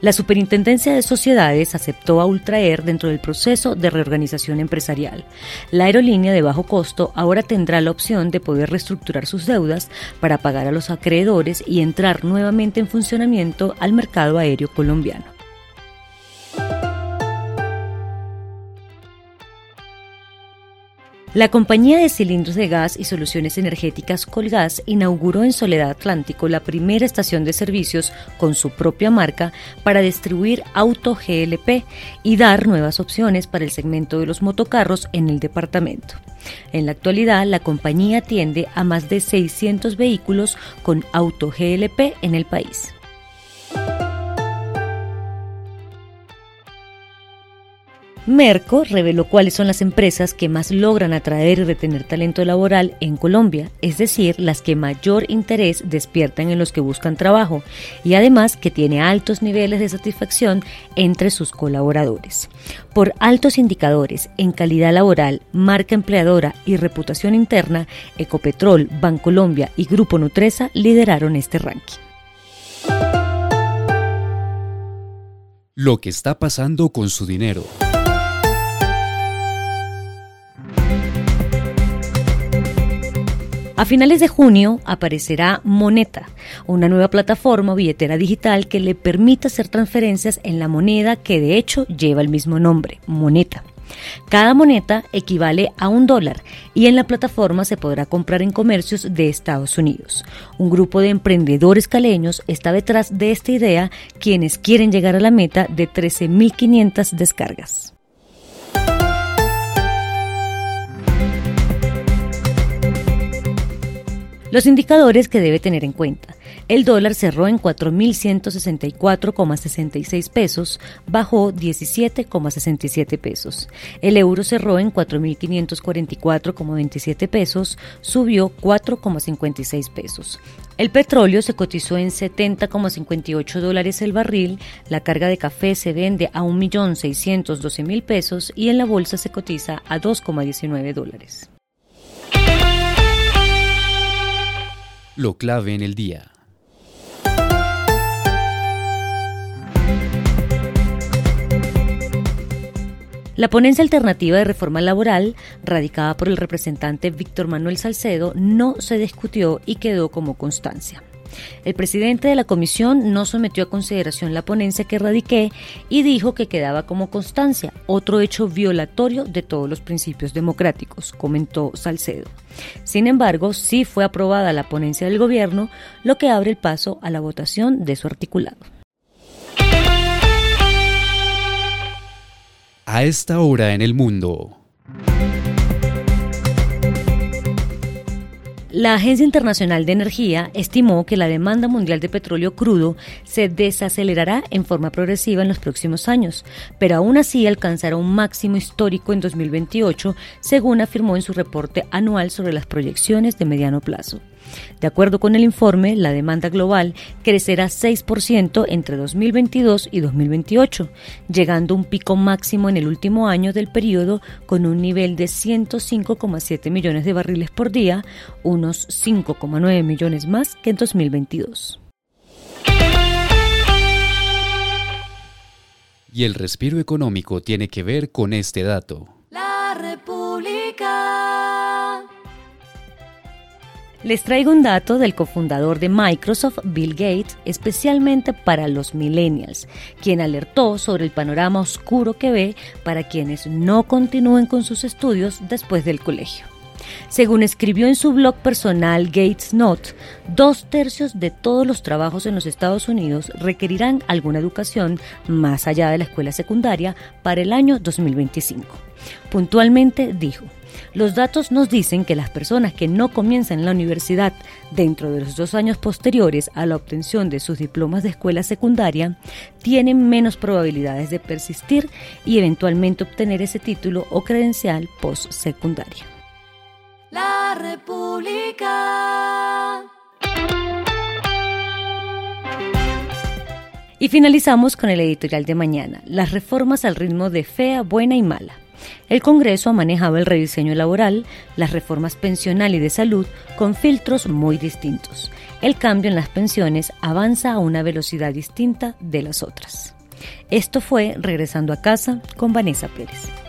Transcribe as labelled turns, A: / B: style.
A: La Superintendencia de Sociedades aceptó a Ultraer dentro del proceso de reorganización empresarial. La aerolínea de bajo costo ahora tendrá la opción de poder reestructurar sus deudas para pagar a los acreedores y entrar nuevamente en funcionamiento al mercado aéreo colombiano. La compañía de cilindros de gas y soluciones energéticas Colgas inauguró en Soledad Atlántico la primera estación de servicios con su propia marca para distribuir auto GLP y dar nuevas opciones para el segmento de los motocarros en el departamento. En la actualidad, la compañía atiende a más de 600 vehículos con auto GLP en el país. Merco reveló cuáles son las empresas que más logran atraer y retener talento laboral en Colombia, es decir, las que mayor interés despiertan en los que buscan trabajo y además que tiene altos niveles de satisfacción entre sus colaboradores. Por altos indicadores en calidad laboral, marca empleadora y reputación interna, Ecopetrol, Bancolombia y Grupo Nutresa lideraron este ranking.
B: Lo que está pasando con su dinero.
A: A finales de junio aparecerá Moneta, una nueva plataforma billetera digital que le permite hacer transferencias en la moneda que de hecho lleva el mismo nombre, Moneta. Cada moneta equivale a un dólar y en la plataforma se podrá comprar en comercios de Estados Unidos. Un grupo de emprendedores caleños está detrás de esta idea, quienes quieren llegar a la meta de 13.500 descargas. Los indicadores que debe tener en cuenta. El dólar cerró en 4.164,66 pesos, bajó 17,67 pesos. El euro cerró en 4.544,27 pesos, subió 4,56 pesos. El petróleo se cotizó en 70,58 dólares el barril, la carga de café se vende a 1.612.000 pesos y en la bolsa se cotiza a 2,19 dólares.
B: Lo clave en el día.
A: La ponencia alternativa de reforma laboral, radicada por el representante Víctor Manuel Salcedo, no se discutió y quedó como constancia. El presidente de la comisión no sometió a consideración la ponencia que radiqué y dijo que quedaba como constancia, otro hecho violatorio de todos los principios democráticos, comentó Salcedo. Sin embargo, sí fue aprobada la ponencia del gobierno, lo que abre el paso a la votación de su articulado.
B: A esta hora en el mundo.
A: La Agencia Internacional de Energía estimó que la demanda mundial de petróleo crudo se desacelerará en forma progresiva en los próximos años, pero aún así alcanzará un máximo histórico en 2028, según afirmó en su reporte anual sobre las proyecciones de mediano plazo. De acuerdo con el informe, la demanda global crecerá 6% entre 2022 y 2028, llegando a un pico máximo en el último año del periodo con un nivel de 105,7 millones de barriles por día, unos 5,9 millones más que en 2022.
B: Y el respiro económico tiene que ver con este dato.
A: Les traigo un dato del cofundador de Microsoft, Bill Gates, especialmente para los millennials, quien alertó sobre el panorama oscuro que ve para quienes no continúen con sus estudios después del colegio. Según escribió en su blog personal Gates Note, dos tercios de todos los trabajos en los Estados Unidos requerirán alguna educación más allá de la escuela secundaria para el año 2025. Puntualmente dijo, Los datos nos dicen que las personas que no comienzan la universidad dentro de los dos años posteriores a la obtención de sus diplomas de escuela secundaria tienen menos probabilidades de persistir y eventualmente obtener ese título o credencial postsecundaria. La República. Y finalizamos con el editorial de mañana, las reformas al ritmo de fea, buena y mala. El Congreso ha manejado el rediseño laboral, las reformas pensional y de salud con filtros muy distintos. El cambio en las pensiones avanza a una velocidad distinta de las otras. Esto fue Regresando a casa con Vanessa Pérez.